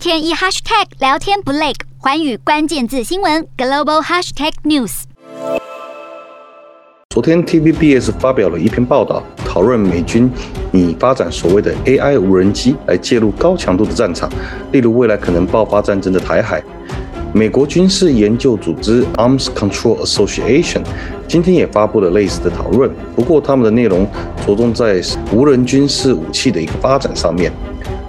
天一 hashtag 聊天不累，环宇关键字新闻 global hashtag news。昨天 TVBS 发表了一篇报道，讨论美军拟发展所谓的 AI 无人机来介入高强度的战场，例如未来可能爆发战争的台海。美国军事研究组织 Arms Control Association 今天也发布了类似的讨论，不过他们的内容着重在无人军事武器的一个发展上面。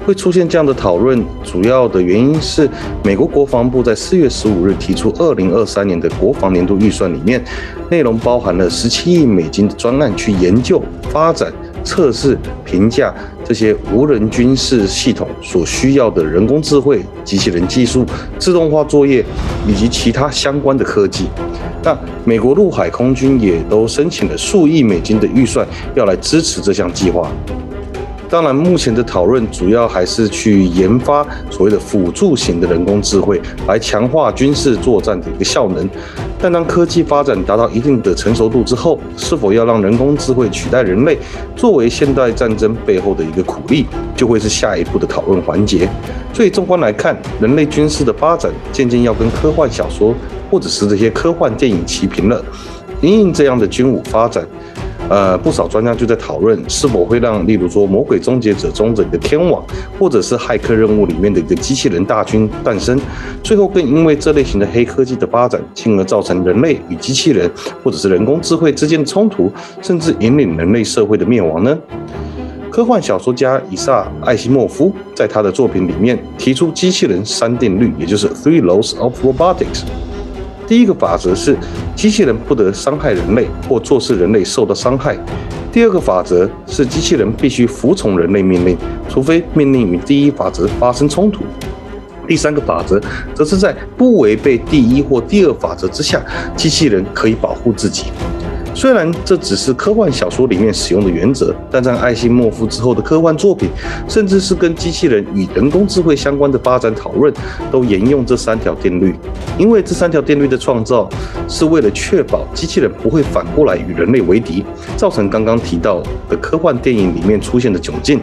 会出现这样的讨论，主要的原因是美国国防部在四月十五日提出二零二三年的国防年度预算里面，内容包含了十七亿美金的专案，去研究、发展、测试、评价这些无人军事系统所需要的人工智慧、机器人技术、自动化作业以及其他相关的科技。那美国陆海空军也都申请了数亿美金的预算，要来支持这项计划。当然，目前的讨论主要还是去研发所谓的辅助型的人工智慧，来强化军事作战的一个效能。但当科技发展达到一定的成熟度之后，是否要让人工智慧取代人类，作为现代战争背后的一个苦力，就会是下一步的讨论环节。所以，纵观来看，人类军事的发展渐渐要跟科幻小说或者是这些科幻电影齐平了。因应这样的军武发展。呃，不少专家就在讨论是否会让，例如说《魔鬼终结者》中的一个天网，或者是骇客任务里面的一个机器人大军诞生，最后更因为这类型的黑科技的发展，进而造成人类与机器人或者是人工智慧之间的冲突，甚至引领人类社会的灭亡呢？科幻小说家伊萨艾西莫夫在他的作品里面提出机器人三定律，也就是 Three Laws of Robotics。第一个法则是，机器人不得伤害人类或做事人类受到伤害。第二个法则是，机器人必须服从人类命令，除非命令与第一法则发生冲突。第三个法则则是在不违背第一或第二法则之下，机器人可以保护自己。虽然这只是科幻小说里面使用的原则，但在艾西莫夫之后的科幻作品，甚至是跟机器人与人工智慧相关的发展讨论，都沿用这三条定律。因为这三条定律的创造，是为了确保机器人不会反过来与人类为敌，造成刚刚提到的科幻电影里面出现的窘境。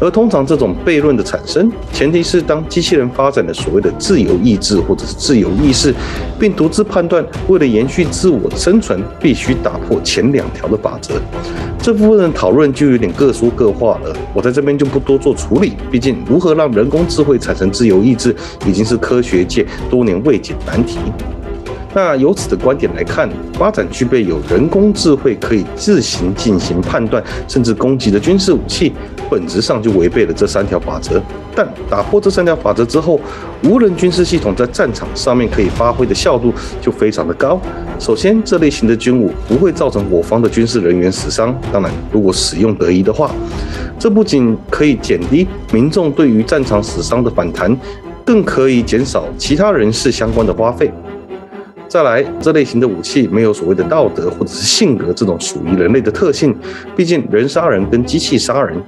而通常这种悖论的产生，前提是当机器人发展了所谓的自由意志或者是自由意识，并独自判断为了延续自我的生存，必须打破前两条的法则。这部分的讨论就有点各说各话了，我在这边就不多做处理。毕竟如何让人工智慧产生自由意志，已经是科学界多年未解难题。那由此的观点来看，发展具备有人工智慧可以自行进行判断甚至攻击的军事武器，本质上就违背了这三条法则。但打破这三条法则之后，无人军事系统在战场上面可以发挥的效度就非常的高。首先，这类型的军武不会造成我方的军事人员死伤。当然，如果使用得宜的话，这不仅可以减低民众对于战场死伤的反弹，更可以减少其他人士相关的花费。再来，这类型的武器没有所谓的道德或者是性格这种属于人类的特性，毕竟人杀人跟机器杀人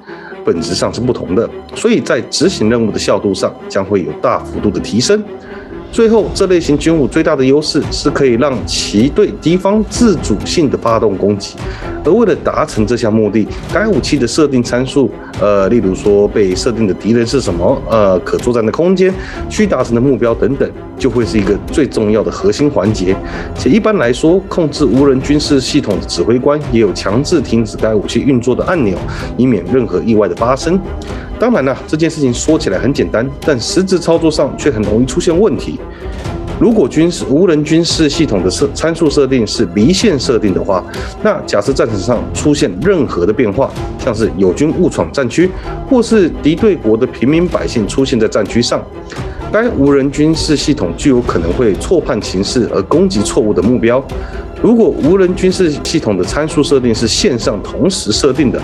本质上是不同的，所以在执行任务的效度上将会有大幅度的提升。最后，这类型军武最大的优势是可以让其对敌方自主性的发动攻击，而为了达成这项目的，该武器的设定参数，呃，例如说被设定的敌人是什么，呃，可作战的空间，需达成的目标等等，就会是一个最重要的核心环节。且一般来说，控制无人军事系统的指挥官也有强制停止该武器运作的按钮，以免任何意外的发生。当然了，这件事情说起来很简单，但实质操作上却很容易出现问题。如果军事无人军事系统的设参数设定是离线设定的话，那假设战场上出现任何的变化，像是友军误闯战区，或是敌对国的平民百姓出现在战区上，该无人军事系统就有可能会错判情势而攻击错误的目标。如果无人军事系统的参数设定是线上同时设定的，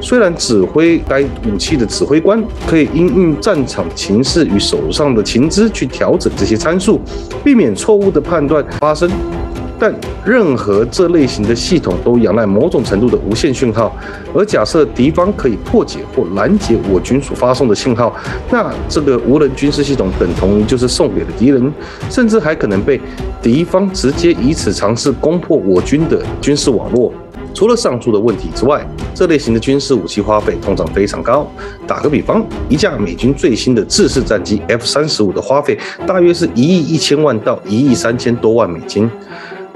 虽然指挥该武器的指挥官可以应用战场情势与手上的情资去调整这些参数，避免错误的判断发生，但任何这类型的系统都仰赖某种程度的无线讯号，而假设敌方可以破解或拦截我军所发送的信号，那这个无人军事系统等同于就是送给了敌人，甚至还可能被敌方直接以此尝试攻破我军的军事网络。除了上述的问题之外，这类型的军事武器花费通常非常高。打个比方，一架美军最新的制式战机 F 三十五的花费大约是一亿一千万到一亿三千多万美金。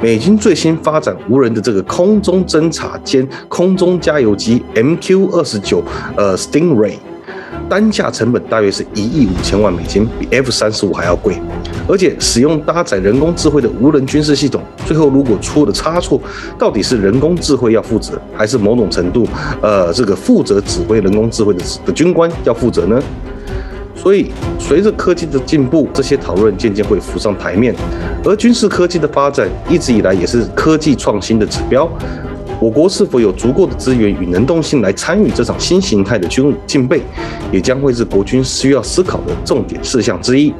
美军最新发展无人的这个空中侦察兼空中加油机 MQ 二十九，呃，Stingray。单价成本大约是一亿五千万美金，比 F 三十五还要贵。而且使用搭载人工智慧的无人军事系统，最后如果出了差错，到底是人工智慧要负责，还是某种程度，呃，这个负责指挥人工智慧的的军官要负责呢？所以，随着科技的进步，这些讨论渐渐会浮上台面。而军事科技的发展一直以来也是科技创新的指标。我国是否有足够的资源与能动性来参与这场新形态的军武竞备，也将会是国军需要思考的重点事项之一。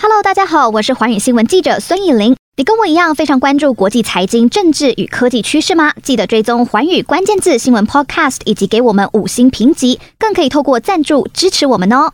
Hello，大家好，我是寰宇新闻记者孙艺林。你跟我一样非常关注国际财经、政治与科技趋势吗？记得追踪寰宇关键字新闻 Podcast，以及给我们五星评级，更可以透过赞助支持我们哦。